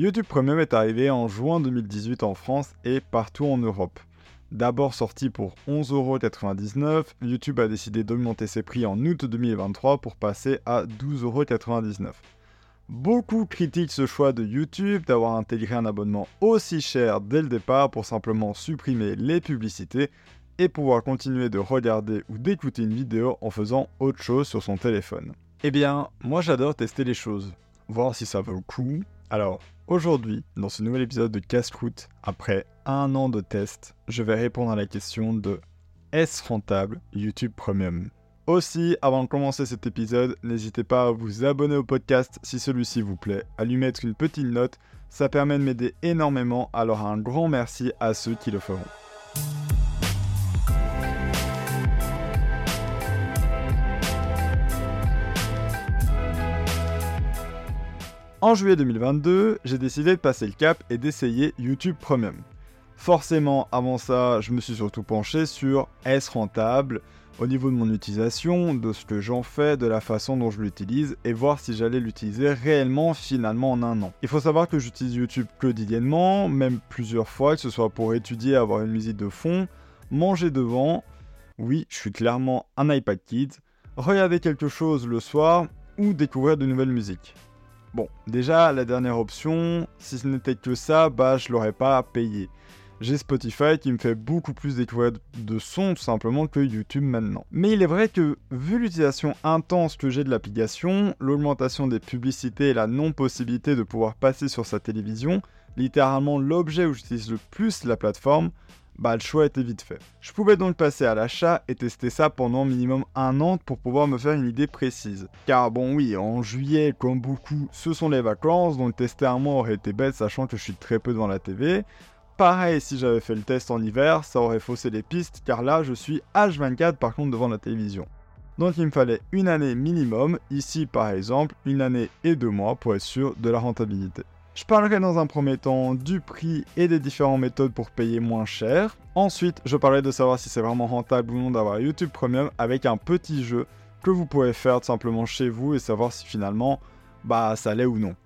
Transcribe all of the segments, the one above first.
YouTube Premium est arrivé en juin 2018 en France et partout en Europe. D'abord sorti pour 11,99€, YouTube a décidé d'augmenter ses prix en août 2023 pour passer à 12,99€. Beaucoup critiquent ce choix de YouTube d'avoir intégré un abonnement aussi cher dès le départ pour simplement supprimer les publicités et pouvoir continuer de regarder ou d'écouter une vidéo en faisant autre chose sur son téléphone. Eh bien, moi j'adore tester les choses, voir si ça vaut le coup. Alors, aujourd'hui, dans ce nouvel épisode de Casse-Croûte, après un an de test, je vais répondre à la question de est-ce rentable YouTube Premium? Aussi, avant de commencer cet épisode, n'hésitez pas à vous abonner au podcast si celui-ci vous plaît, à lui mettre une petite note, ça permet de m'aider énormément, alors un grand merci à ceux qui le feront. En juillet 2022, j'ai décidé de passer le cap et d'essayer YouTube Premium. Forcément, avant ça, je me suis surtout penché sur est-ce rentable au niveau de mon utilisation, de ce que j'en fais, de la façon dont je l'utilise et voir si j'allais l'utiliser réellement finalement en un an. Il faut savoir que j'utilise YouTube quotidiennement, même plusieurs fois, que ce soit pour étudier, avoir une musique de fond, manger devant. Oui, je suis clairement un iPad Kid. Regarder quelque chose le soir ou découvrir de nouvelles musiques. Bon, déjà, la dernière option, si ce n'était que ça, bah je l'aurais pas payé j'ai Spotify qui me fait beaucoup plus découvrir de sons tout simplement que YouTube maintenant. Mais il est vrai que vu l'utilisation intense que j'ai de l'application, l'augmentation des publicités et la non-possibilité de pouvoir passer sur sa télévision, littéralement l'objet où j'utilise le plus la plateforme, bah le choix était vite fait. Je pouvais donc passer à l'achat et tester ça pendant minimum un an pour pouvoir me faire une idée précise. Car bon oui, en juillet, comme beaucoup, ce sont les vacances, donc tester un mois aurait été bête sachant que je suis très peu devant la TV. Pareil, si j'avais fait le test en hiver, ça aurait faussé les pistes, car là, je suis H24 par contre devant la télévision. Donc il me fallait une année minimum, ici par exemple, une année et deux mois pour être sûr de la rentabilité. Je parlerai dans un premier temps du prix et des différentes méthodes pour payer moins cher. Ensuite, je parlerai de savoir si c'est vraiment rentable ou non d'avoir YouTube Premium avec un petit jeu que vous pouvez faire tout simplement chez vous et savoir si finalement bah ça l'est ou non.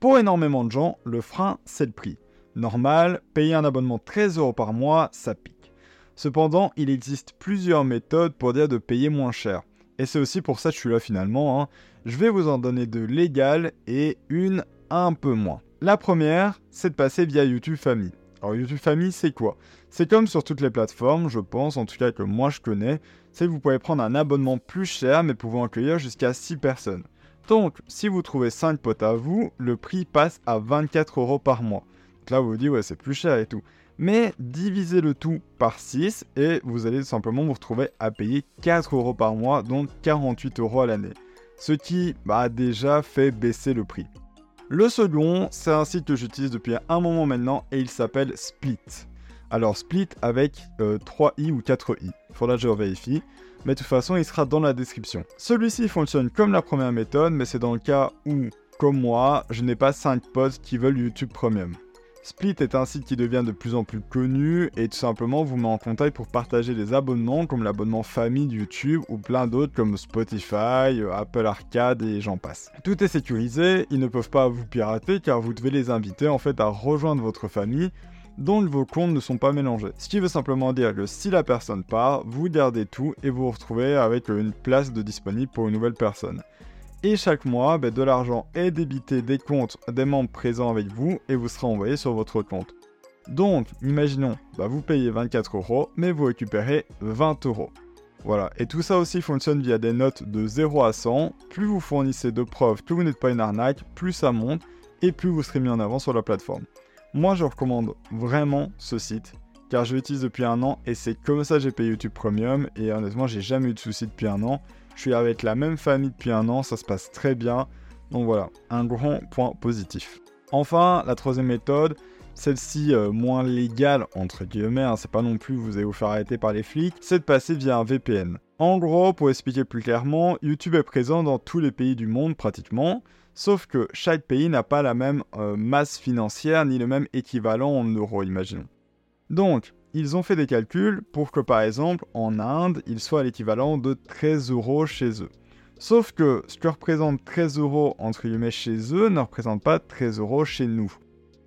Pour énormément de gens, le frein, c'est le prix. Normal, payer un abonnement 13 euros par mois, ça pique. Cependant, il existe plusieurs méthodes pour dire de payer moins cher. Et c'est aussi pour ça que je suis là finalement. Hein. Je vais vous en donner deux légales et une un peu moins. La première, c'est de passer via YouTube Family. Alors YouTube Family, c'est quoi? C'est comme sur toutes les plateformes, je pense, en tout cas que moi je connais, c'est que vous pouvez prendre un abonnement plus cher mais pouvant accueillir jusqu'à 6 personnes. Donc, si vous trouvez 5 potes à vous, le prix passe à 24 euros par mois. Donc là, vous vous dites, ouais, c'est plus cher et tout. Mais divisez le tout par 6 et vous allez simplement vous retrouver à payer 4 euros par mois, donc 48 euros à l'année. Ce qui a déjà fait baisser le prix. Le second, c'est un site que j'utilise depuis un moment maintenant et il s'appelle Split. Alors Split avec 3i euh, ou 4i. Il faudra que je vérifie mais de toute façon il sera dans la description. Celui-ci fonctionne comme la première méthode, mais c'est dans le cas où, comme moi, je n'ai pas 5 potes qui veulent YouTube Premium. Split est un site qui devient de plus en plus connu et tout simplement vous met en contact pour partager des abonnements comme l'abonnement famille de YouTube ou plein d'autres comme Spotify, Apple Arcade et j'en passe. Tout est sécurisé, ils ne peuvent pas vous pirater car vous devez les inviter en fait à rejoindre votre famille dont vos comptes ne sont pas mélangés. Ce qui veut simplement dire que si la personne part, vous gardez tout et vous vous retrouvez avec une place de disponible pour une nouvelle personne. Et chaque mois, ben, de l'argent est débité des comptes des membres présents avec vous et vous sera envoyé sur votre compte. Donc, imaginons, ben, vous payez 24 euros, mais vous récupérez 20 euros. Voilà, et tout ça aussi fonctionne via des notes de 0 à 100. Plus vous fournissez de preuves que vous n'êtes pas une arnaque, plus ça monte et plus vous serez mis en avant sur la plateforme. Moi, je recommande vraiment ce site car je l'utilise depuis un an et c'est comme ça que j'ai payé YouTube Premium et honnêtement, j'ai jamais eu de soucis depuis un an. Je suis avec la même famille depuis un an, ça se passe très bien. Donc voilà, un grand point positif. Enfin, la troisième méthode, celle-ci euh, moins légale entre guillemets, hein, c'est pas non plus vous allez vous faire arrêter par les flics, c'est de passer via un VPN. En gros, pour expliquer plus clairement, YouTube est présent dans tous les pays du monde pratiquement. Sauf que chaque pays n'a pas la même euh, masse financière ni le même équivalent en euros, imaginons. Donc, ils ont fait des calculs pour que par exemple en Inde, il soit l'équivalent de 13 euros chez eux. Sauf que ce que représente 13 euros entre guillemets chez eux ne représente pas 13 euros chez nous.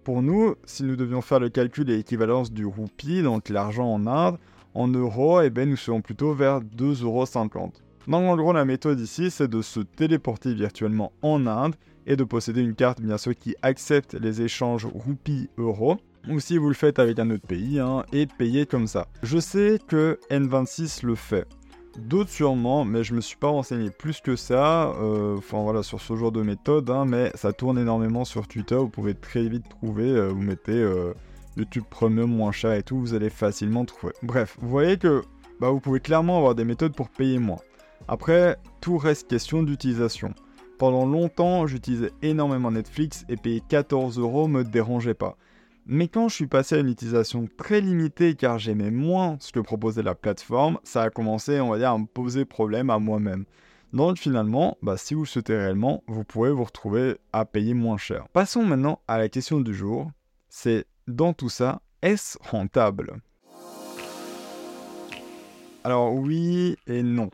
Pour nous, si nous devions faire le calcul et l'équivalence du roupie, donc l'argent en Inde, en euros, eh ben, nous serons plutôt vers 2,50 euros. Donc en gros, la méthode ici, c'est de se téléporter virtuellement en Inde et de posséder une carte, bien sûr, qui accepte les échanges roupies-euros. Ou si vous le faites avec un autre pays, hein, et payer comme ça. Je sais que N26 le fait. D'autres sûrement, mais je me suis pas renseigné plus que ça. Euh, enfin voilà, sur ce genre de méthode, hein, mais ça tourne énormément sur Twitter. Vous pouvez très vite trouver. Euh, vous mettez euh, YouTube Premium moins cher et tout, vous allez facilement trouver. Bref, vous voyez que bah, vous pouvez clairement avoir des méthodes pour payer moins. Après, tout reste question d'utilisation. Pendant longtemps, j'utilisais énormément Netflix et payer 14 euros me dérangeait pas. Mais quand je suis passé à une utilisation très limitée car j'aimais moins ce que proposait la plateforme, ça a commencé, on va dire, à me poser problème à moi-même. Donc finalement, bah, si vous le souhaitez réellement, vous pourrez vous retrouver à payer moins cher. Passons maintenant à la question du jour. C'est dans tout ça, est-ce rentable? Alors oui et non.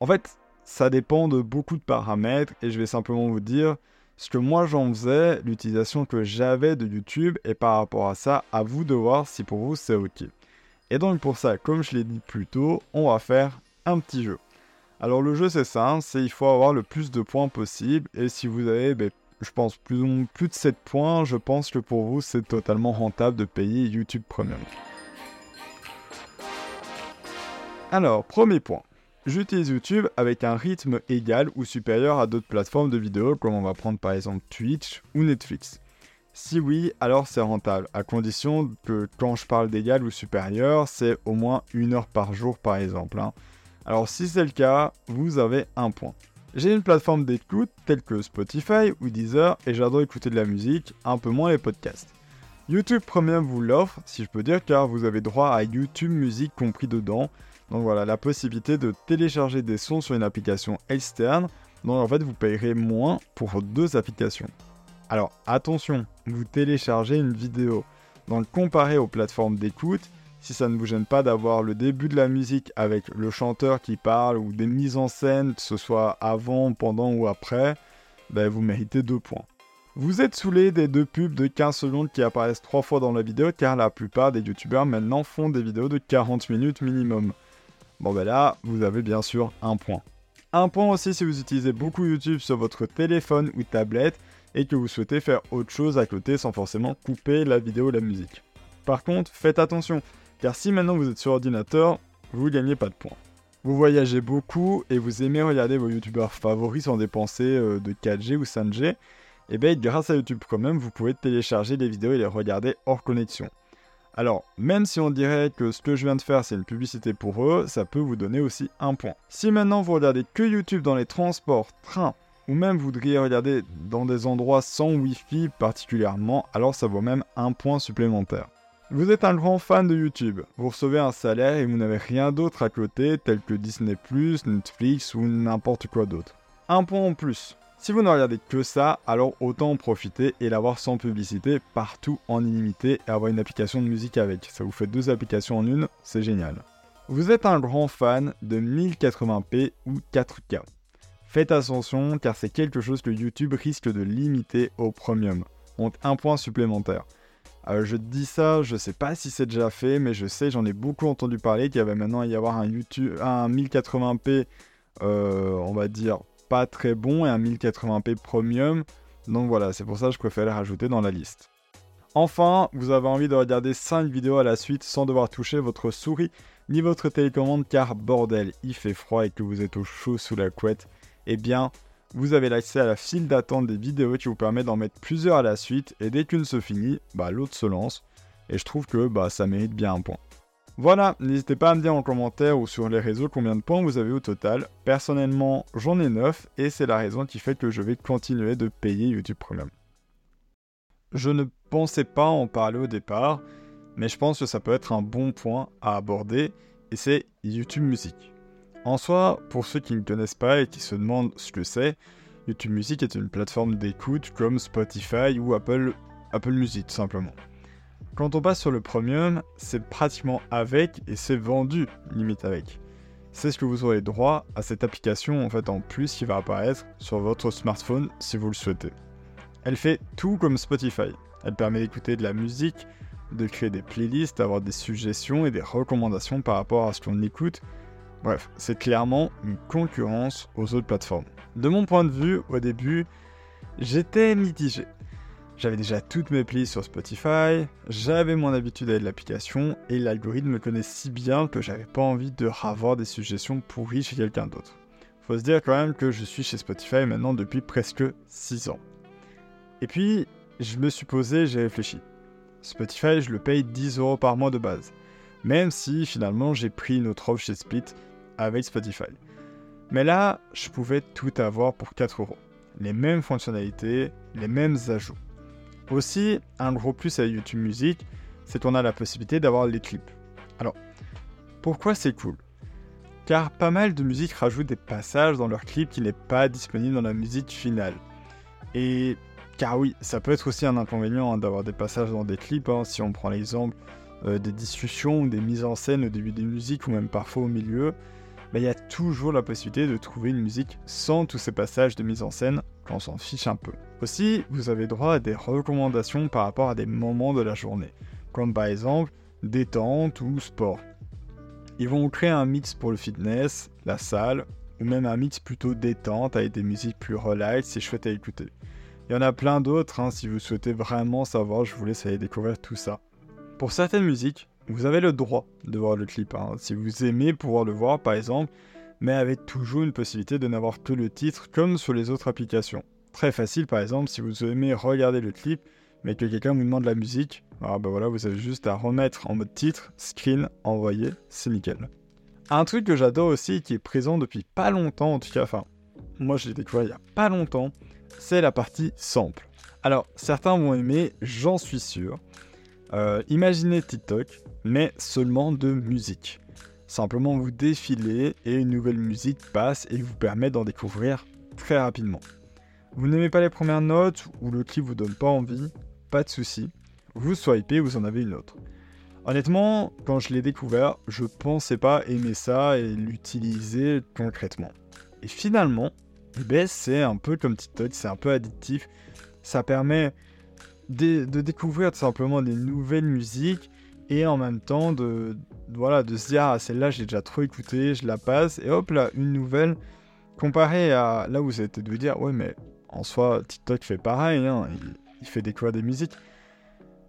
En fait, ça dépend de beaucoup de paramètres et je vais simplement vous dire ce que moi j'en faisais, l'utilisation que j'avais de YouTube et par rapport à ça, à vous de voir si pour vous c'est ok. Et donc pour ça, comme je l'ai dit plus tôt, on va faire un petit jeu. Alors le jeu c'est ça, c'est il faut avoir le plus de points possible et si vous avez, ben, je pense plus, plus de 7 points, je pense que pour vous c'est totalement rentable de payer YouTube Premium. Alors, premier point j'utilise YouTube avec un rythme égal ou supérieur à d'autres plateformes de vidéo comme on va prendre par exemple Twitch ou Netflix. Si oui, alors c'est rentable, à condition que quand je parle d'égal ou supérieur, c'est au moins une heure par jour par exemple. Hein. Alors si c'est le cas, vous avez un point. J'ai une plateforme d'écoute telle que Spotify ou Deezer et j'adore écouter de la musique, un peu moins les podcasts. YouTube Premium vous l'offre, si je peux dire, car vous avez droit à YouTube Musique compris dedans, donc voilà, la possibilité de télécharger des sons sur une application externe. Donc en fait, vous payerez moins pour deux applications. Alors attention, vous téléchargez une vidéo. Donc comparé aux plateformes d'écoute, si ça ne vous gêne pas d'avoir le début de la musique avec le chanteur qui parle ou des mises en scène, que ce soit avant, pendant ou après, ben vous méritez deux points. Vous êtes saoulé des deux pubs de 15 secondes qui apparaissent trois fois dans la vidéo car la plupart des youtubeurs maintenant font des vidéos de 40 minutes minimum. Bon ben là, vous avez bien sûr un point. Un point aussi si vous utilisez beaucoup YouTube sur votre téléphone ou tablette et que vous souhaitez faire autre chose à côté sans forcément couper la vidéo ou la musique. Par contre, faites attention, car si maintenant vous êtes sur ordinateur, vous gagnez pas de points. Vous voyagez beaucoup et vous aimez regarder vos youtubeurs favoris sans dépenser euh, de 4G ou 5G, et bien grâce à YouTube quand même, vous pouvez télécharger les vidéos et les regarder hors connexion. Alors, même si on dirait que ce que je viens de faire c'est une publicité pour eux, ça peut vous donner aussi un point. Si maintenant vous regardez que YouTube dans les transports, trains, ou même vous voudriez regarder dans des endroits sans Wi-Fi particulièrement, alors ça vaut même un point supplémentaire. Vous êtes un grand fan de YouTube, vous recevez un salaire et vous n'avez rien d'autre à côté tel que Disney ⁇ Netflix ou n'importe quoi d'autre. Un point en plus. Si vous ne regardez que ça, alors autant en profiter et l'avoir sans publicité partout en illimité et avoir une application de musique avec. Ça vous fait deux applications en une, c'est génial. Vous êtes un grand fan de 1080p ou 4K. Faites attention car c'est quelque chose que YouTube risque de limiter au premium. Donc un point supplémentaire. Euh, je dis ça, je sais pas si c'est déjà fait, mais je sais, j'en ai beaucoup entendu parler qu'il y avait maintenant à y avoir un, YouTube, un 1080p, euh, on va dire pas très bon et un 1080p premium. Donc voilà, c'est pour ça que je préfère les rajouter dans la liste. Enfin, vous avez envie de regarder 5 vidéos à la suite sans devoir toucher votre souris ni votre télécommande car bordel, il fait froid et que vous êtes au chaud sous la couette, eh bien, vous avez l'accès à la file d'attente des vidéos qui vous permet d'en mettre plusieurs à la suite et dès qu'une se finit, bah, l'autre se lance. Et je trouve que bah, ça mérite bien un point. Voilà, n'hésitez pas à me dire en commentaire ou sur les réseaux combien de points vous avez au total. Personnellement, j'en ai 9 et c'est la raison qui fait que je vais continuer de payer YouTube Premium. Je ne pensais pas en parler au départ, mais je pense que ça peut être un bon point à aborder et c'est YouTube Music. En soi, pour ceux qui ne connaissent pas et qui se demandent ce que c'est, YouTube Music est une plateforme d'écoute comme Spotify ou Apple, Apple Music tout simplement. Quand on passe sur le premium, c'est pratiquement avec et c'est vendu limite avec. c'est ce que vous aurez droit à cette application en fait en plus qui va apparaître sur votre smartphone si vous le souhaitez. Elle fait tout comme Spotify. Elle permet d'écouter de la musique, de créer des playlists, d'avoir des suggestions et des recommandations par rapport à ce qu'on écoute. Bref, c'est clairement une concurrence aux autres plateformes. De mon point de vue, au début, j'étais mitigé. J'avais déjà toutes mes playlists sur Spotify, j'avais mon habitude avec l'application et l'algorithme me connaît si bien que j'avais pas envie de ravoir des suggestions pourries chez quelqu'un d'autre. Faut se dire quand même que je suis chez Spotify maintenant depuis presque 6 ans. Et puis, je me suis posé, j'ai réfléchi. Spotify, je le paye 10 euros par mois de base. Même si finalement j'ai pris une autre offre chez Split avec Spotify. Mais là, je pouvais tout avoir pour 4 euros. Les mêmes fonctionnalités, les mêmes ajouts. Aussi, un gros plus à YouTube Music, c'est qu'on a la possibilité d'avoir les clips. Alors, pourquoi c'est cool? Car pas mal de musiques rajoutent des passages dans leurs clips qui n'est pas disponible dans la musique finale. Et car oui, ça peut être aussi un inconvénient hein, d'avoir des passages dans des clips, hein, si on prend l'exemple euh, des discussions ou des mises en scène au début des musiques ou même parfois au milieu, bah, il y a toujours la possibilité de trouver une musique sans tous ces passages de mise en scène quand on s'en fiche un peu. Aussi, vous avez droit à des recommandations par rapport à des moments de la journée, comme par exemple détente ou sport. Ils vont créer un mix pour le fitness, la salle, ou même un mix plutôt détente avec des musiques plus relax et chouettes à écouter. Il y en a plein d'autres, hein, si vous souhaitez vraiment savoir, je vous laisse aller découvrir tout ça. Pour certaines musiques, vous avez le droit de voir le clip, hein. si vous aimez pouvoir le voir par exemple, mais avec toujours une possibilité de n'avoir que le titre comme sur les autres applications. Très facile par exemple si vous aimez regarder le clip mais que quelqu'un vous demande la musique, ah bah voilà, vous avez juste à remettre en mode titre, screen, envoyer, c'est nickel. Un truc que j'adore aussi qui est présent depuis pas longtemps en tout cas, enfin moi je l'ai découvert il y a pas longtemps, c'est la partie sample. Alors certains vont aimer, j'en suis sûr. Euh, imaginez TikTok, mais seulement de musique. Simplement vous défilez et une nouvelle musique passe et vous permet d'en découvrir très rapidement. Vous n'aimez pas les premières notes ou le clip vous donne pas envie, pas de souci. Vous swipez, vous en avez une autre. Honnêtement, quand je l'ai découvert, je pensais pas aimer ça et l'utiliser concrètement. Et finalement, eh ben, c'est un peu comme TikTok, c'est un peu addictif. Ça permet de, découvrir tout simplement des nouvelles musiques et en même temps de, voilà, de se dire ah celle-là j'ai déjà trop écouté, je la passe et hop là une nouvelle comparé à là où vous êtes de vous dire ouais mais en soi, TikTok fait pareil, hein, il, fait découvrir des musiques.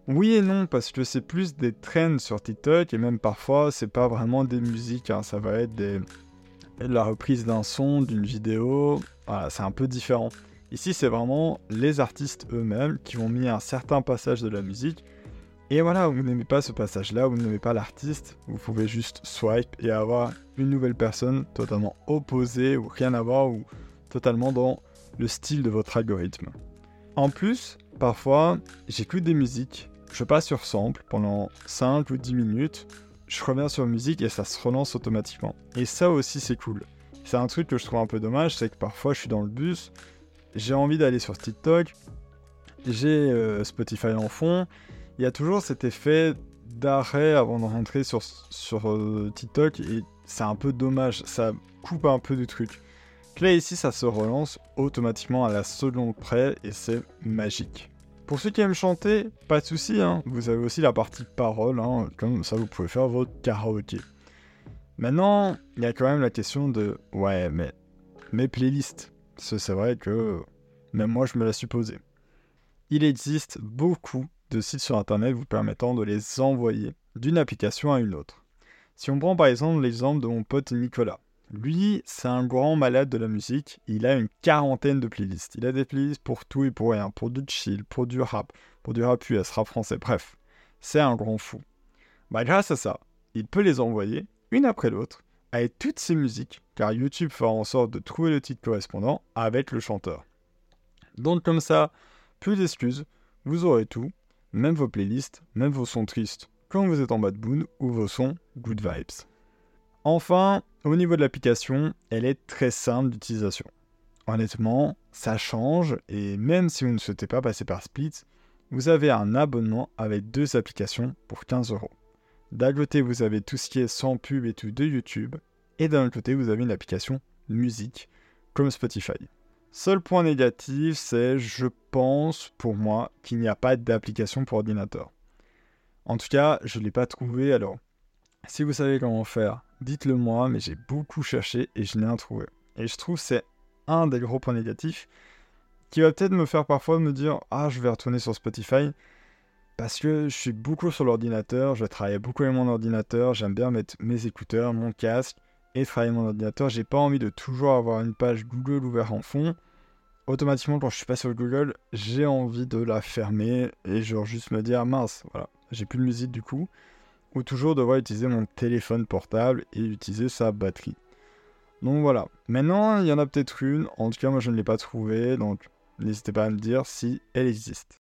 Oui et non, parce que c'est plus des trends sur TikTok, et même parfois, c'est pas vraiment des musiques, hein, ça va être des, la reprise d'un son, d'une vidéo, voilà, c'est un peu différent. Ici, c'est vraiment les artistes eux-mêmes qui ont mis un certain passage de la musique. Et voilà, vous n'aimez pas ce passage-là, vous n'aimez pas l'artiste, vous pouvez juste swipe et avoir une nouvelle personne totalement opposée ou rien à voir ou totalement dans le style de votre algorithme. En plus, parfois, j'écoute des musiques, je passe sur sample pendant 5 ou 10 minutes, je reviens sur musique et ça se relance automatiquement. Et ça aussi c'est cool. C'est un truc que je trouve un peu dommage, c'est que parfois je suis dans le bus, j'ai envie d'aller sur TikTok, j'ai euh, Spotify en fond, il y a toujours cet effet d'arrêt avant de rentrer sur, sur euh, TikTok et c'est un peu dommage, ça coupe un peu du truc. Là ici ça se relance automatiquement à la seconde près et c'est magique. Pour ceux qui aiment chanter, pas de souci, hein. vous avez aussi la partie parole, hein. comme ça vous pouvez faire votre karaoké. Maintenant, il y a quand même la question de ouais, mais mes playlists, c'est vrai que même moi je me la suis posée. Il existe beaucoup de sites sur internet vous permettant de les envoyer d'une application à une autre. Si on prend par exemple l'exemple de mon pote Nicolas, lui, c'est un grand malade de la musique. Il a une quarantaine de playlists. Il a des playlists pour tout et pour rien. Pour du chill, pour du rap, pour du rap US, rap français. Bref, c'est un grand fou. Bah, grâce à ça, il peut les envoyer, une après l'autre, avec toutes ces musiques, car YouTube fera en sorte de trouver le titre correspondant avec le chanteur. Donc comme ça, plus d'excuses, vous aurez tout, même vos playlists, même vos sons tristes quand vous êtes en bad mood ou vos sons good vibes. Enfin, au niveau de l'application, elle est très simple d'utilisation. Honnêtement, ça change et même si vous ne souhaitez pas passer par Split, vous avez un abonnement avec deux applications pour 15 euros. D'un côté, vous avez tout ce qui est sans pub et tout de YouTube, et d'un autre côté, vous avez une application musique comme Spotify. Seul point négatif, c'est, je pense, pour moi, qu'il n'y a pas d'application pour ordinateur. En tout cas, je ne l'ai pas trouvé, alors si vous savez comment faire, dites-le moi, mais j'ai beaucoup cherché et je n'ai rien trouvé. Et je trouve c'est un des gros points négatifs qui va peut-être me faire parfois me dire Ah, je vais retourner sur Spotify parce que je suis beaucoup sur l'ordinateur, je travaille beaucoup avec mon ordinateur, j'aime bien mettre mes écouteurs, mon casque et travailler mon ordinateur. J'ai pas envie de toujours avoir une page Google ouverte en fond. Automatiquement, quand je suis pas sur Google, j'ai envie de la fermer et genre juste me dire mince, voilà, j'ai plus de musique du coup. Ou toujours devoir utiliser mon téléphone portable et utiliser sa batterie. Donc voilà. Maintenant, il y en a peut-être une. En tout cas, moi, je ne l'ai pas trouvée. Donc, n'hésitez pas à me dire si elle existe.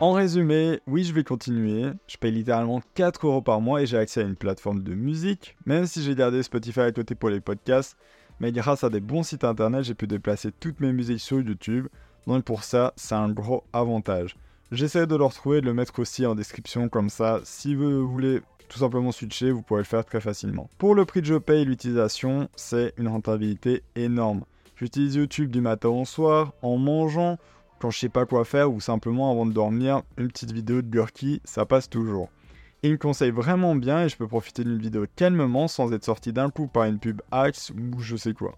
En résumé, oui, je vais continuer. Je paye littéralement 4 euros par mois et j'ai accès à une plateforme de musique, même si j'ai gardé Spotify à côté pour les podcasts. Mais grâce à des bons sites internet, j'ai pu déplacer toutes mes musiques sur YouTube. Donc pour ça, c'est un gros avantage. J'essaie de le retrouver et de le mettre aussi en description comme ça. Si vous voulez tout simplement switcher, vous pourrez le faire très facilement. Pour le prix que je paye l'utilisation, c'est une rentabilité énorme. J'utilise YouTube du matin au soir, en mangeant quand je sais pas quoi faire ou simplement avant de dormir, une petite vidéo de Gurki, ça passe toujours. Il me conseille vraiment bien et je peux profiter d'une vidéo calmement sans être sorti d'un coup par une pub Axe ou je sais quoi.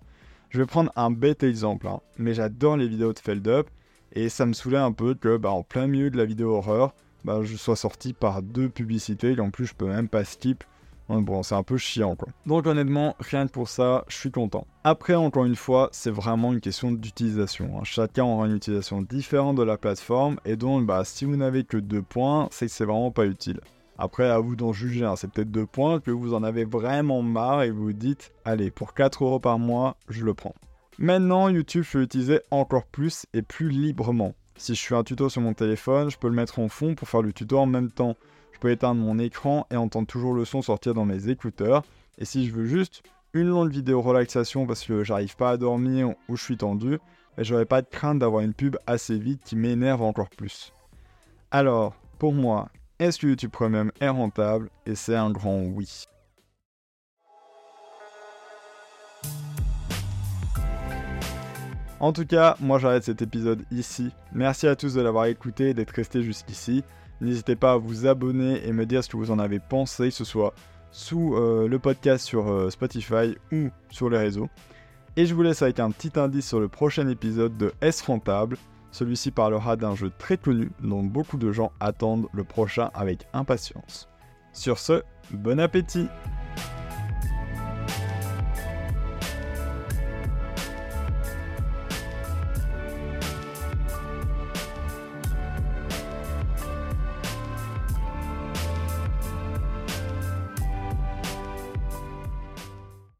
Je vais prendre un bête exemple, hein, mais j'adore les vidéos de Feld Up et ça me saoulait un peu que bah, en plein milieu de la vidéo horreur, bah, je sois sorti par deux publicités et en plus je peux même pas skip Bon, c'est un peu chiant quoi. Donc honnêtement, rien que pour ça, je suis content. Après, encore une fois, c'est vraiment une question d'utilisation. Hein. Chacun aura une utilisation différente de la plateforme et donc, bah, si vous n'avez que deux points, c'est que c'est vraiment pas utile. Après, à vous d'en juger, hein. c'est peut-être deux points que vous en avez vraiment marre et vous dites, allez, pour 4 euros par mois, je le prends. Maintenant, YouTube, je peux l'utiliser encore plus et plus librement. Si je fais un tuto sur mon téléphone, je peux le mettre en fond pour faire le tuto en même temps. Je peux éteindre mon écran et entendre toujours le son sortir dans mes écouteurs. Et si je veux juste une longue vidéo relaxation parce que j'arrive pas à dormir ou je suis tendu, ben, j'aurais pas de crainte d'avoir une pub assez vite qui m'énerve encore plus. Alors, pour moi, est-ce que YouTube Premium est rentable? Et c'est un grand oui. En tout cas, moi j'arrête cet épisode ici. Merci à tous de l'avoir écouté et d'être resté jusqu'ici. N'hésitez pas à vous abonner et me dire ce que vous en avez pensé, que ce soit sous euh, le podcast sur euh, Spotify ou sur les réseaux. Et je vous laisse avec un petit indice sur le prochain épisode de S Rentable? Celui-ci parlera d'un jeu très connu dont beaucoup de gens attendent le prochain avec impatience. Sur ce, bon appétit